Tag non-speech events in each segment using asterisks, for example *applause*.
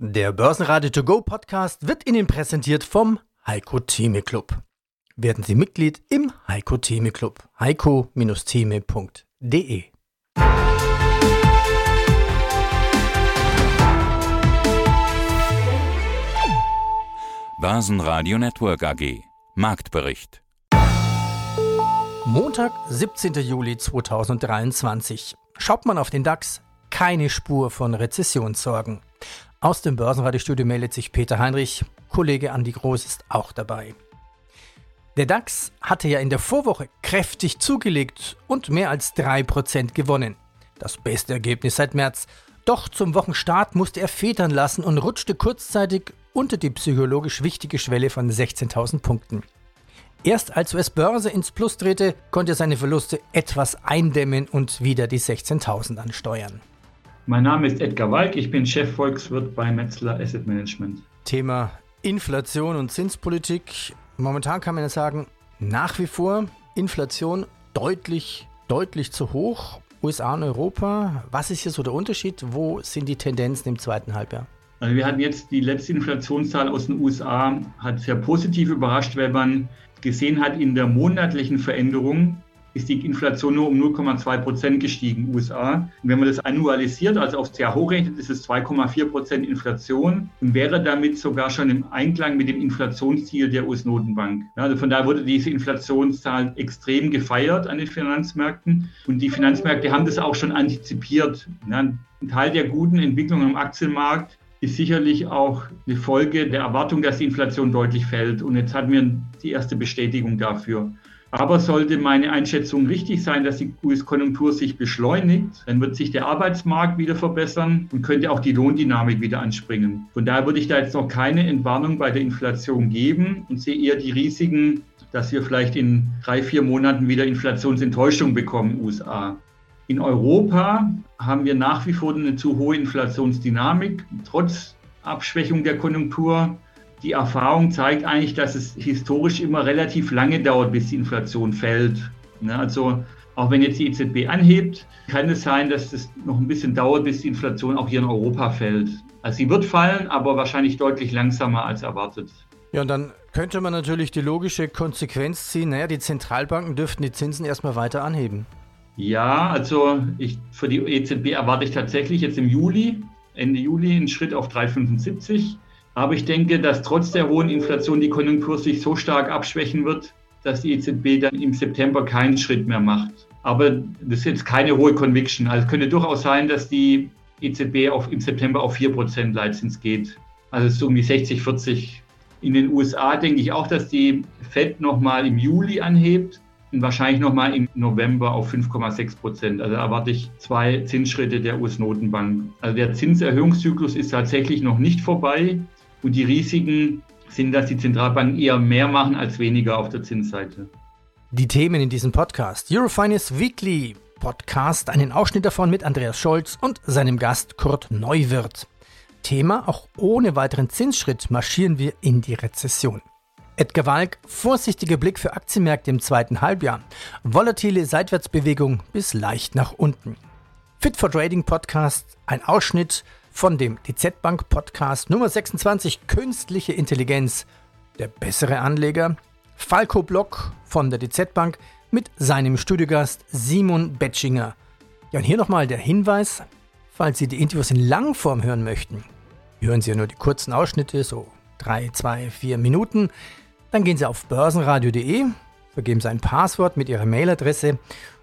Der Börsenradio To Go Podcast wird Ihnen präsentiert vom Heiko Theme Club. Werden Sie Mitglied im Heiko Theme Club. heiko-theme.de Börsenradio Network AG Marktbericht Montag, 17. Juli 2023. Schaut man auf den DAX, keine Spur von Rezessionssorgen. Aus dem Börsenradiostudio meldet sich Peter Heinrich. Kollege Andi Groß ist auch dabei. Der DAX hatte ja in der Vorwoche kräftig zugelegt und mehr als 3% gewonnen. Das beste Ergebnis seit März. Doch zum Wochenstart musste er federn lassen und rutschte kurzzeitig unter die psychologisch wichtige Schwelle von 16.000 Punkten. Erst als US-Börse ins Plus drehte, konnte er seine Verluste etwas eindämmen und wieder die 16.000 ansteuern. Mein Name ist Edgar Walk, ich bin Chefvolkswirt bei Metzler Asset Management. Thema Inflation und Zinspolitik. Momentan kann man ja sagen, nach wie vor Inflation deutlich, deutlich zu hoch. USA und Europa. Was ist hier so der Unterschied? Wo sind die Tendenzen im zweiten Halbjahr? Also wir hatten jetzt die letzte Inflationszahl aus den USA, hat sehr positiv überrascht, weil man gesehen hat in der monatlichen Veränderung, ist die Inflation nur um 0,2 Prozent gestiegen USA. Und wenn man das annualisiert, also aufs Jahr hochrechnet, ist es 2,4 Prozent Inflation und wäre damit sogar schon im Einklang mit dem Inflationsziel der US-Notenbank. Also von daher wurde diese Inflationszahl extrem gefeiert an den Finanzmärkten und die Finanzmärkte haben das auch schon antizipiert. Ein Teil der guten Entwicklungen am Aktienmarkt ist sicherlich auch eine Folge der Erwartung, dass die Inflation deutlich fällt. Und jetzt hatten wir die erste Bestätigung dafür. Aber sollte meine Einschätzung richtig sein, dass die US-Konjunktur sich beschleunigt, dann wird sich der Arbeitsmarkt wieder verbessern und könnte auch die Lohndynamik wieder anspringen. Von daher würde ich da jetzt noch keine Entwarnung bei der Inflation geben und sehe eher die Risiken, dass wir vielleicht in drei, vier Monaten wieder Inflationsenttäuschung bekommen USA. In Europa haben wir nach wie vor eine zu hohe Inflationsdynamik, trotz Abschwächung der Konjunktur die Erfahrung zeigt eigentlich, dass es historisch immer relativ lange dauert, bis die Inflation fällt. Ne, also auch wenn jetzt die EZB anhebt, kann es sein, dass es noch ein bisschen dauert, bis die Inflation auch hier in Europa fällt. Also sie wird fallen, aber wahrscheinlich deutlich langsamer als erwartet. Ja, und dann könnte man natürlich die logische Konsequenz ziehen, naja, die Zentralbanken dürften die Zinsen erstmal weiter anheben. Ja, also ich, für die EZB erwarte ich tatsächlich jetzt im Juli, Ende Juli, einen Schritt auf 3,75. Aber ich denke, dass trotz der hohen Inflation die Konjunktur sich so stark abschwächen wird, dass die EZB dann im September keinen Schritt mehr macht. Aber das ist jetzt keine hohe Conviction. Also es könnte durchaus sein, dass die EZB auf, im September auf 4% Leitzins geht. Also so um die 60, 40. In den USA denke ich auch, dass die Fed nochmal im Juli anhebt und wahrscheinlich nochmal im November auf 5,6 Prozent. Also erwarte ich zwei Zinsschritte der US-Notenbank. Also der Zinserhöhungszyklus ist tatsächlich noch nicht vorbei. Und die Risiken sind, dass die Zentralbanken eher mehr machen als weniger auf der Zinsseite. Die Themen in diesem Podcast. Eurofinance Weekly Podcast, einen Ausschnitt davon mit Andreas Scholz und seinem Gast Kurt Neuwirth. Thema, auch ohne weiteren Zinsschritt marschieren wir in die Rezession. Edgar Walk, vorsichtiger Blick für Aktienmärkte im zweiten Halbjahr. Volatile Seitwärtsbewegung bis leicht nach unten. Fit for Trading Podcast, ein Ausschnitt von dem DZ Bank Podcast Nummer 26 Künstliche Intelligenz. Der bessere Anleger Falco Block von der DZ Bank mit seinem Studiogast Simon Betschinger. Ja, und hier nochmal der Hinweis, falls Sie die Interviews in Langform hören möchten, hören Sie ja nur die kurzen Ausschnitte, so drei, zwei, vier Minuten, dann gehen Sie auf börsenradio.de, vergeben Sie ein Passwort mit Ihrer Mailadresse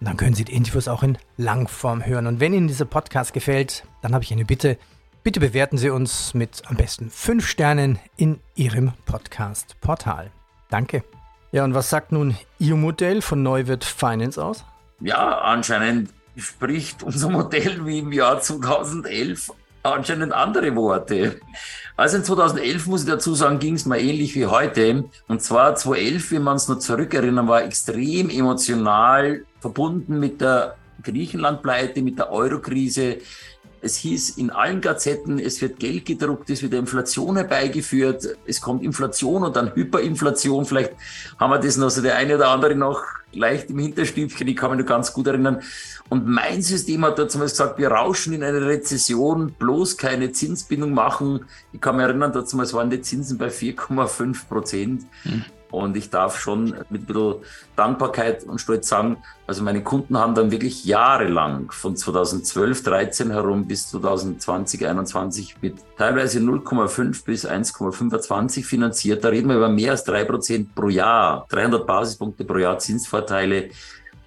und dann können Sie die Interviews auch in Langform hören. Und wenn Ihnen dieser Podcast gefällt, dann habe ich eine Bitte, Bitte bewerten Sie uns mit am besten 5 Sternen in Ihrem Podcast-Portal. Danke. Ja, und was sagt nun Ihr Modell von Neuwirth Finance aus? Ja, anscheinend spricht unser Modell wie im Jahr 2011 anscheinend andere Worte. Also in 2011, muss ich dazu sagen, ging es mir ähnlich wie heute. Und zwar 2011, wenn man es noch zurückerinnern, war extrem emotional verbunden mit der Griechenland-Pleite, mit der Euro-Krise, es hieß in allen Gazetten, es wird Geld gedruckt, es wird Inflation herbeigeführt, es kommt Inflation und dann Hyperinflation. Vielleicht haben wir das noch so der eine oder andere noch leicht im Hinterstübchen, ich kann mich noch ganz gut erinnern. Und mein System hat dazu gesagt, wir rauschen in eine Rezession, bloß keine Zinsbindung machen. Ich kann mich erinnern, dazu waren die Zinsen bei 4,5 Prozent. Hm. Und ich darf schon mit ein bisschen Dankbarkeit und Stolz sagen, also meine Kunden haben dann wirklich jahrelang von 2012, 13 herum bis 2020, 21 mit teilweise 0,5 bis 1,25 finanziert. Da reden wir über mehr als drei Prozent pro Jahr, 300 Basispunkte pro Jahr Zinsvorteile.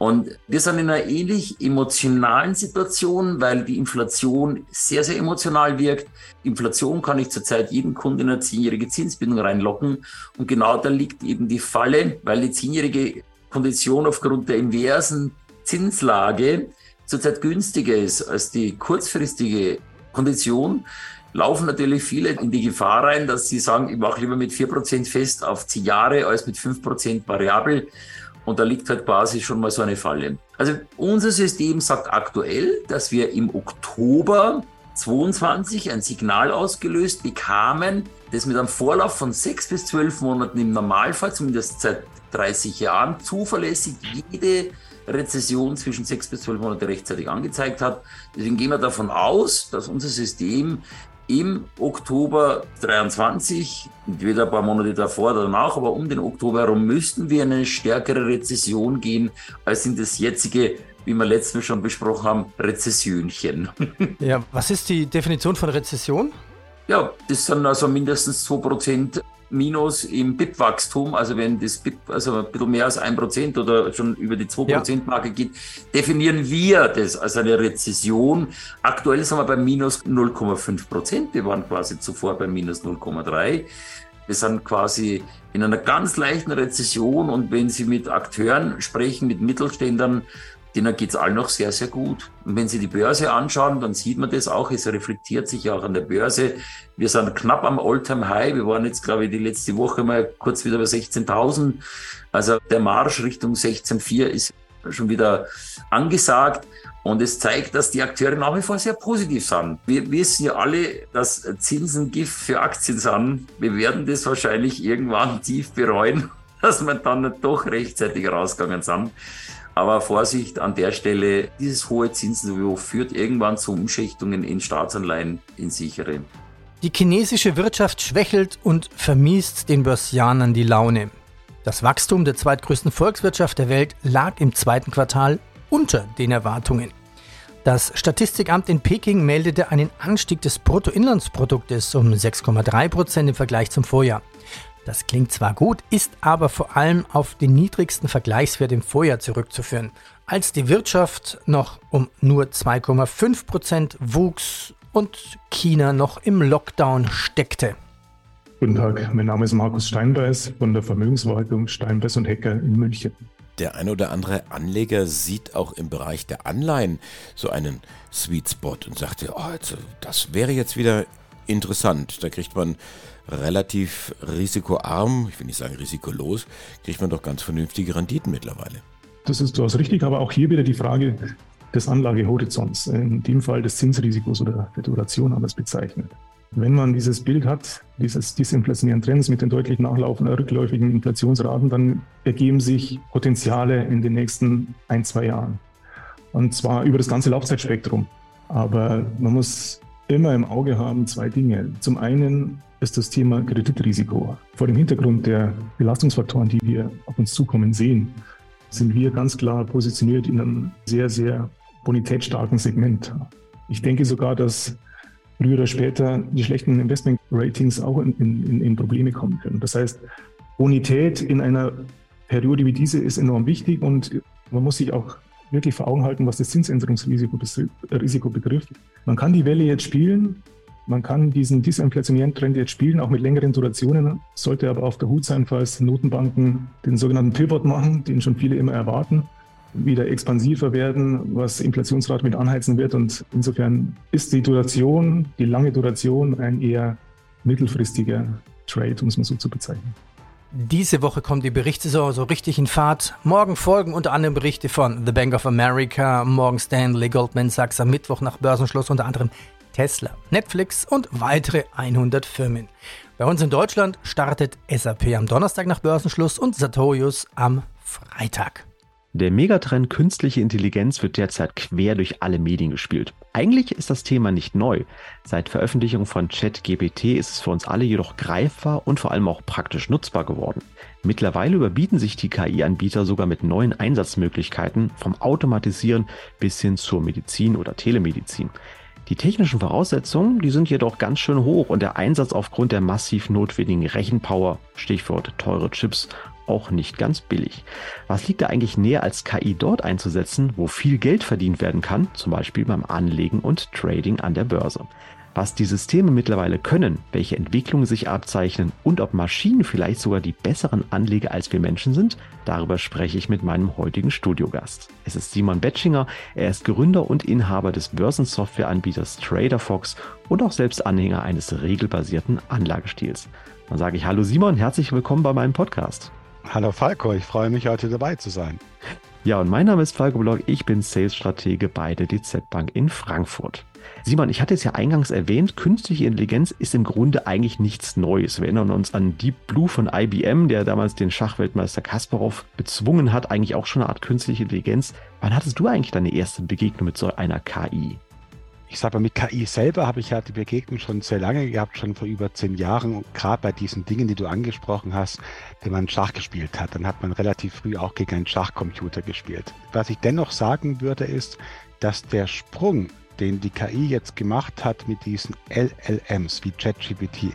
Und wir sind in einer ähnlich emotionalen Situation, weil die Inflation sehr, sehr emotional wirkt. Inflation kann ich zurzeit jeden Kunden in eine zehnjährige Zinsbindung reinlocken. Und genau da liegt eben die Falle, weil die zehnjährige Kondition aufgrund der inversen Zinslage zurzeit günstiger ist als die kurzfristige Kondition, laufen natürlich viele in die Gefahr rein, dass sie sagen, ich mache lieber mit 4% fest auf 10 Jahre als mit 5% variabel. Und da liegt halt quasi schon mal so eine Falle. Also unser System sagt aktuell, dass wir im Oktober 22 ein Signal ausgelöst bekamen, das mit einem Vorlauf von sechs bis zwölf Monaten im Normalfall, zumindest seit 30 Jahren, zuverlässig jede Rezession zwischen sechs bis zwölf Monate rechtzeitig angezeigt hat. Deswegen gehen wir davon aus, dass unser System im Oktober 23, entweder ein paar Monate davor oder danach, aber um den Oktober herum müssten wir in eine stärkere Rezession gehen als in das jetzige wie wir letztes Mal schon besprochen haben, Rezessionchen. *laughs* Ja, was ist die Definition von Rezession? Ja, das sind also mindestens 2% Minus im BIP-Wachstum, also wenn das BIP also ein bisschen mehr als ein Prozent oder schon über die 2%-Marke ja. geht, definieren wir das als eine Rezession. Aktuell sind wir bei minus 0,5 Prozent. Wir waren quasi zuvor bei minus 0,3. Wir sind quasi in einer ganz leichten Rezession und wenn Sie mit Akteuren sprechen, mit Mittelständern, denen geht es allen noch sehr, sehr gut. Und wenn Sie die Börse anschauen, dann sieht man das auch. Es reflektiert sich auch an der Börse. Wir sind knapp am All-Time-High. Wir waren jetzt, glaube ich, die letzte Woche mal kurz wieder bei 16.000. Also der Marsch Richtung 16.4 ist schon wieder angesagt. Und es zeigt, dass die Akteure nach wie vor sehr positiv sind. Wir wissen ja alle, dass Zinsen Gift für Aktien sind. Wir werden das wahrscheinlich irgendwann *laughs* tief bereuen, dass wir dann doch rechtzeitig rausgegangen sind. Aber Vorsicht an der Stelle, dieses hohe Zinsniveau führt irgendwann zu Umschichtungen in Staatsanleihen in sichere. Die chinesische Wirtschaft schwächelt und vermiest den Börsianern die Laune. Das Wachstum der zweitgrößten Volkswirtschaft der Welt lag im zweiten Quartal unter den Erwartungen. Das Statistikamt in Peking meldete einen Anstieg des Bruttoinlandsproduktes um 6,3 Prozent im Vergleich zum Vorjahr. Das klingt zwar gut, ist aber vor allem auf den niedrigsten Vergleichswert im Vorjahr zurückzuführen, als die Wirtschaft noch um nur 2,5 Prozent wuchs und China noch im Lockdown steckte. Guten Tag, mein Name ist Markus Steinbeiß von der Vermögensverwaltung Steinbeiß und Hecker in München. Der ein oder andere Anleger sieht auch im Bereich der Anleihen so einen Sweet Spot und sagt, oh, also, das wäre jetzt wieder interessant. Da kriegt man relativ risikoarm, ich will nicht sagen risikolos, kriegt man doch ganz vernünftige Renditen mittlerweile. Das ist durchaus richtig, aber auch hier wieder die Frage des Anlagehorizonts, in dem Fall des Zinsrisikos oder der Duration es bezeichnet. Wenn man dieses Bild hat, dieses disinflationären Trends mit den deutlich nachlaufenden rückläufigen Inflationsraten, dann ergeben sich Potenziale in den nächsten ein, zwei Jahren. Und zwar über das ganze Laufzeitspektrum. Aber man muss immer im Auge haben zwei Dinge. Zum einen ist das Thema Kreditrisiko. Vor dem Hintergrund der Belastungsfaktoren, die wir auf uns zukommen sehen, sind wir ganz klar positioniert in einem sehr, sehr bonitätsstarken Segment. Ich denke sogar, dass früher oder später die schlechten Investment-Ratings auch in, in, in Probleme kommen können. Das heißt, Bonität in einer Periode wie diese ist enorm wichtig und man muss sich auch wirklich vor Augen halten, was das Zinsänderungsrisiko das Risiko betrifft. Man kann die Welle jetzt spielen, man kann diesen disinflationären Trend jetzt spielen, auch mit längeren Durationen, sollte aber auf der Hut sein, falls Notenbanken den sogenannten Pivot machen, den schon viele immer erwarten, wieder expansiver werden, was Inflationsrate mit anheizen wird. Und insofern ist die Duration, die lange Duration, ein eher mittelfristiger Trade, um es mal so zu bezeichnen. Diese Woche kommt die Berichtssaison so richtig in Fahrt. Morgen folgen unter anderem Berichte von The Bank of America, Morgan Stanley, Goldman Sachs am Mittwoch nach Börsenschluss unter anderem Tesla, Netflix und weitere 100 Firmen. Bei uns in Deutschland startet SAP am Donnerstag nach Börsenschluss und Sartorius am Freitag. Der Megatrend künstliche Intelligenz wird derzeit quer durch alle Medien gespielt. Eigentlich ist das Thema nicht neu. Seit Veröffentlichung von ChatGPT ist es für uns alle jedoch greifbar und vor allem auch praktisch nutzbar geworden. Mittlerweile überbieten sich die KI-Anbieter sogar mit neuen Einsatzmöglichkeiten vom Automatisieren bis hin zur Medizin oder Telemedizin. Die technischen Voraussetzungen, die sind jedoch ganz schön hoch und der Einsatz aufgrund der massiv notwendigen Rechenpower, Stichwort teure Chips, auch nicht ganz billig. Was liegt da eigentlich näher als KI dort einzusetzen, wo viel Geld verdient werden kann, zum Beispiel beim Anlegen und Trading an der Börse? Was die Systeme mittlerweile können, welche Entwicklungen sich abzeichnen und ob Maschinen vielleicht sogar die besseren Anleger als wir Menschen sind, darüber spreche ich mit meinem heutigen Studiogast. Es ist Simon Betschinger, er ist Gründer und Inhaber des Börsensoftwareanbieters TraderFox und auch selbst Anhänger eines regelbasierten Anlagestils. Dann sage ich Hallo Simon, herzlich willkommen bei meinem Podcast. Hallo Falco, ich freue mich heute dabei zu sein. Ja, und mein Name ist Falco Block, ich bin Sales-Stratege bei der DZ Bank in Frankfurt. Simon, ich hatte es ja eingangs erwähnt, künstliche Intelligenz ist im Grunde eigentlich nichts Neues. Wir erinnern uns an Deep Blue von IBM, der damals den Schachweltmeister Kasparov bezwungen hat, eigentlich auch schon eine Art künstliche Intelligenz. Wann hattest du eigentlich deine erste Begegnung mit so einer KI? Ich sage mal, mit KI selber habe ich ja die Begegnung schon sehr lange gehabt, schon vor über zehn Jahren. Und gerade bei diesen Dingen, die du angesprochen hast, wenn man Schach gespielt hat, dann hat man relativ früh auch gegen einen Schachcomputer gespielt. Was ich dennoch sagen würde, ist, dass der Sprung, den die KI jetzt gemacht hat mit diesen LLMs wie ChatGPT,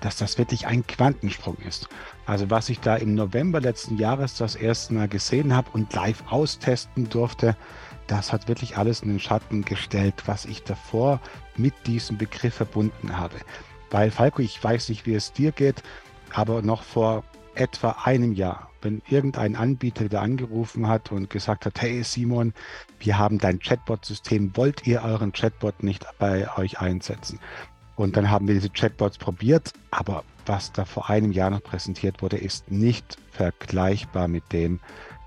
dass das wirklich ein Quantensprung ist. Also was ich da im November letzten Jahres das erste Mal gesehen habe und live austesten durfte, das hat wirklich alles in den Schatten gestellt, was ich davor mit diesem Begriff verbunden habe. Weil, Falco, ich weiß nicht, wie es dir geht, aber noch vor etwa einem Jahr, wenn irgendein Anbieter wieder angerufen hat und gesagt hat, hey Simon, wir haben dein Chatbot-System, wollt ihr euren Chatbot nicht bei euch einsetzen? Und dann haben wir diese Chatbots probiert, aber was da vor einem Jahr noch präsentiert wurde, ist nicht vergleichbar mit dem,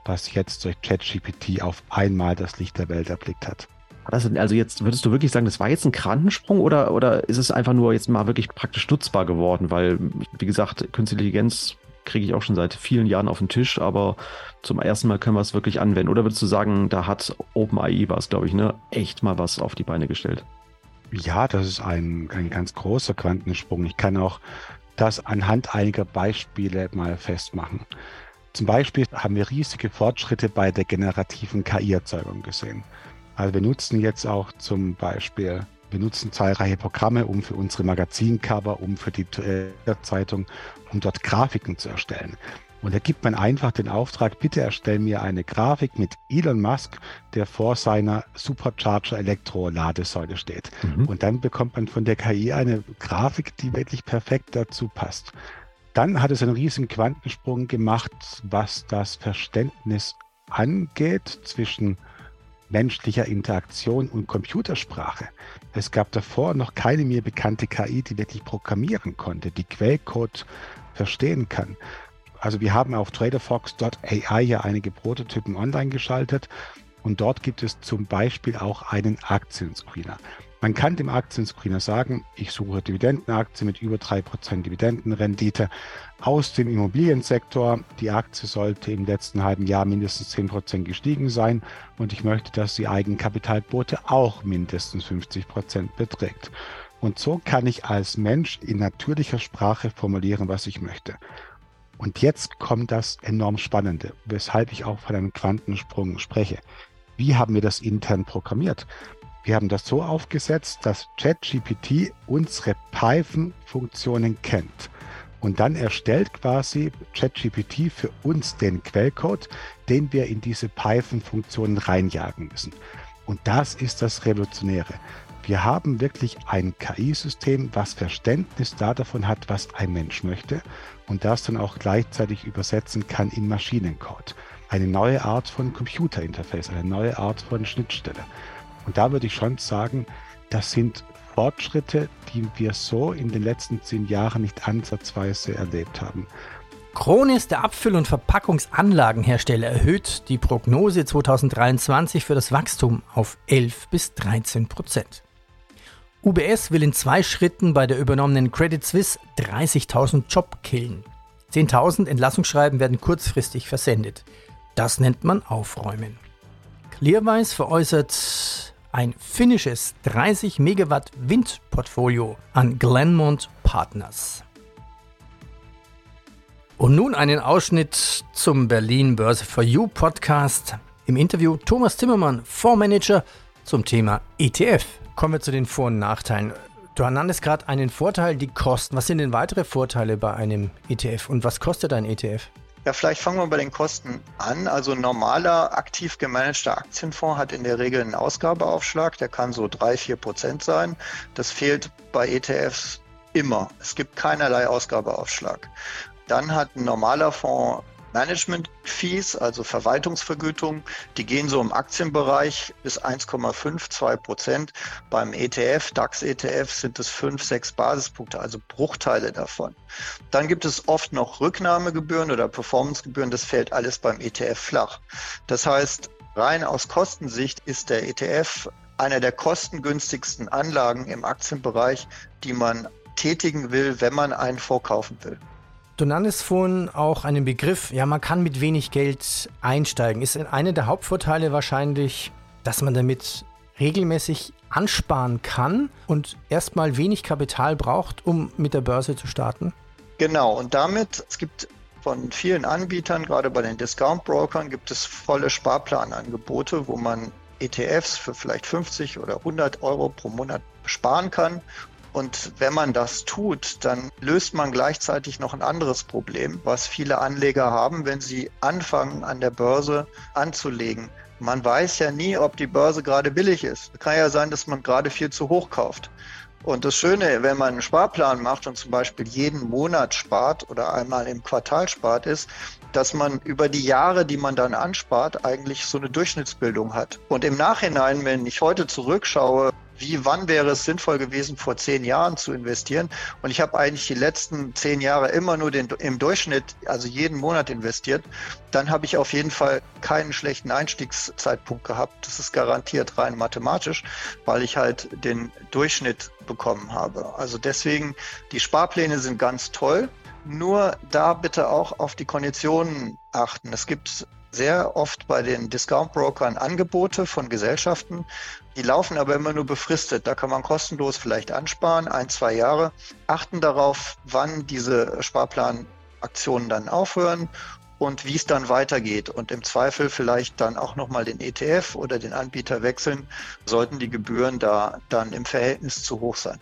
was jetzt durch ChatGPT auf einmal das Licht der Welt erblickt hat. also jetzt würdest du wirklich sagen, das war jetzt ein Quantensprung oder, oder ist es einfach nur jetzt mal wirklich praktisch nutzbar geworden? Weil, wie gesagt, künstliche Intelligenz kriege ich auch schon seit vielen Jahren auf den Tisch, aber zum ersten Mal können wir es wirklich anwenden. Oder würdest du sagen, da hat OpenAI was, glaube ich, ne, echt mal was auf die Beine gestellt? Ja, das ist ein, ein ganz großer Quantensprung. Ich kann auch das anhand einiger Beispiele mal festmachen. Zum Beispiel haben wir riesige Fortschritte bei der generativen KI-Erzeugung gesehen. Also wir nutzen jetzt auch zum Beispiel, wir nutzen zahlreiche Programme, um für unsere Magazincover, um für die Zeitung, um dort Grafiken zu erstellen. Und da gibt man einfach den Auftrag, bitte erstell mir eine Grafik mit Elon Musk, der vor seiner Supercharger Elektro-Ladesäule steht. Mhm. Und dann bekommt man von der KI eine Grafik, die wirklich perfekt dazu passt. Dann hat es einen riesigen Quantensprung gemacht, was das Verständnis angeht zwischen menschlicher Interaktion und Computersprache. Es gab davor noch keine mir bekannte KI, die wirklich programmieren konnte, die Quellcode verstehen kann. Also wir haben auf traderfox.ai ja einige Prototypen online geschaltet und dort gibt es zum Beispiel auch einen Aktienscreener. Man kann dem Aktienscreener sagen, ich suche Dividendenaktien mit über 3% Dividendenrendite aus dem Immobiliensektor. Die Aktie sollte im letzten halben Jahr mindestens 10% gestiegen sein und ich möchte, dass die Eigenkapitalquote auch mindestens 50% beträgt. Und so kann ich als Mensch in natürlicher Sprache formulieren, was ich möchte. Und jetzt kommt das enorm Spannende, weshalb ich auch von einem Quantensprung spreche. Wie haben wir das intern programmiert? Wir haben das so aufgesetzt, dass ChatGPT unsere Python-Funktionen kennt. Und dann erstellt quasi ChatGPT für uns den Quellcode, den wir in diese Python-Funktionen reinjagen müssen. Und das ist das Revolutionäre. Wir haben wirklich ein KI-System, was Verständnis davon hat, was ein Mensch möchte und das dann auch gleichzeitig übersetzen kann in Maschinencode. Eine neue Art von Computerinterface, eine neue Art von Schnittstelle. Und da würde ich schon sagen, das sind Fortschritte, die wir so in den letzten zehn Jahren nicht ansatzweise erlebt haben. Kronis, der Abfüll- und Verpackungsanlagenhersteller, erhöht die Prognose 2023 für das Wachstum auf 11 bis 13 Prozent. UBS will in zwei Schritten bei der übernommenen Credit Suisse 30.000 Job killen. 10.000 Entlassungsschreiben werden kurzfristig versendet. Das nennt man Aufräumen. Clearwise veräußert ein finnisches 30 Megawatt Windportfolio an Glenmont Partners. Und nun einen Ausschnitt zum Berlin Börse for You Podcast. Im Interview Thomas Zimmermann, Fondsmanager zum Thema ETF. Kommen wir zu den Vor- und Nachteilen. Du nanntest gerade einen Vorteil, die Kosten. Was sind denn weitere Vorteile bei einem ETF und was kostet ein ETF? Ja, vielleicht fangen wir bei den Kosten an. Also ein normaler aktiv gemanagter Aktienfonds hat in der Regel einen Ausgabeaufschlag, der kann so drei, vier Prozent sein. Das fehlt bei ETFs immer. Es gibt keinerlei Ausgabeaufschlag. Dann hat ein normaler Fonds Management-Fees, also Verwaltungsvergütung, die gehen so im Aktienbereich bis 1,52 Prozent. Beim ETF, DAX-ETF sind es 5, 6 Basispunkte, also Bruchteile davon. Dann gibt es oft noch Rücknahmegebühren oder Performancegebühren, das fällt alles beim ETF flach. Das heißt, rein aus Kostensicht ist der ETF einer der kostengünstigsten Anlagen im Aktienbereich, die man tätigen will, wenn man einen vorkaufen will. Du nanntest vorhin auch einen Begriff, ja, man kann mit wenig Geld einsteigen. Ist einer der Hauptvorteile wahrscheinlich, dass man damit regelmäßig ansparen kann und erstmal wenig Kapital braucht, um mit der Börse zu starten? Genau, und damit, es gibt von vielen Anbietern, gerade bei den Discount-Brokern, gibt es volle Sparplanangebote, wo man ETFs für vielleicht 50 oder 100 Euro pro Monat sparen kann und wenn man das tut, dann löst man gleichzeitig noch ein anderes Problem, was viele Anleger haben, wenn sie anfangen, an der Börse anzulegen. Man weiß ja nie, ob die Börse gerade billig ist. Kann ja sein, dass man gerade viel zu hoch kauft. Und das Schöne, wenn man einen Sparplan macht und zum Beispiel jeden Monat spart oder einmal im Quartal spart, ist, dass man über die Jahre, die man dann anspart, eigentlich so eine Durchschnittsbildung hat. Und im Nachhinein, wenn ich heute zurückschaue, wie, wann wäre es sinnvoll gewesen, vor zehn Jahren zu investieren? Und ich habe eigentlich die letzten zehn Jahre immer nur den, im Durchschnitt, also jeden Monat investiert. Dann habe ich auf jeden Fall keinen schlechten Einstiegszeitpunkt gehabt. Das ist garantiert rein mathematisch, weil ich halt den Durchschnitt bekommen habe. Also deswegen, die Sparpläne sind ganz toll. Nur da bitte auch auf die Konditionen achten. Es gibt sehr oft bei den Discount-Brokern Angebote von Gesellschaften. Die laufen aber immer nur befristet. Da kann man kostenlos vielleicht ansparen, ein, zwei Jahre. Achten darauf, wann diese Sparplanaktionen dann aufhören und wie es dann weitergeht. Und im Zweifel vielleicht dann auch nochmal den ETF oder den Anbieter wechseln, sollten die Gebühren da dann im Verhältnis zu hoch sein.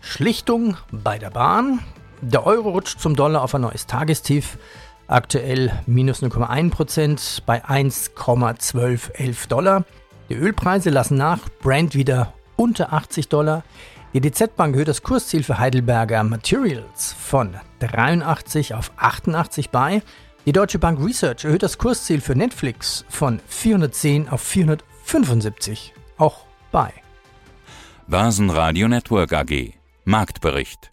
Schlichtung bei der Bahn. Der Euro rutscht zum Dollar auf ein neues Tagestief. Aktuell minus 0,1% bei 1,1211 Dollar. Die Ölpreise lassen nach, Brand wieder unter 80 Dollar. Die DZ Bank erhöht das Kursziel für Heidelberger Materials von 83 auf 88 bei. Die Deutsche Bank Research erhöht das Kursziel für Netflix von 410 auf 475 auch bei. Basenradio Network AG Marktbericht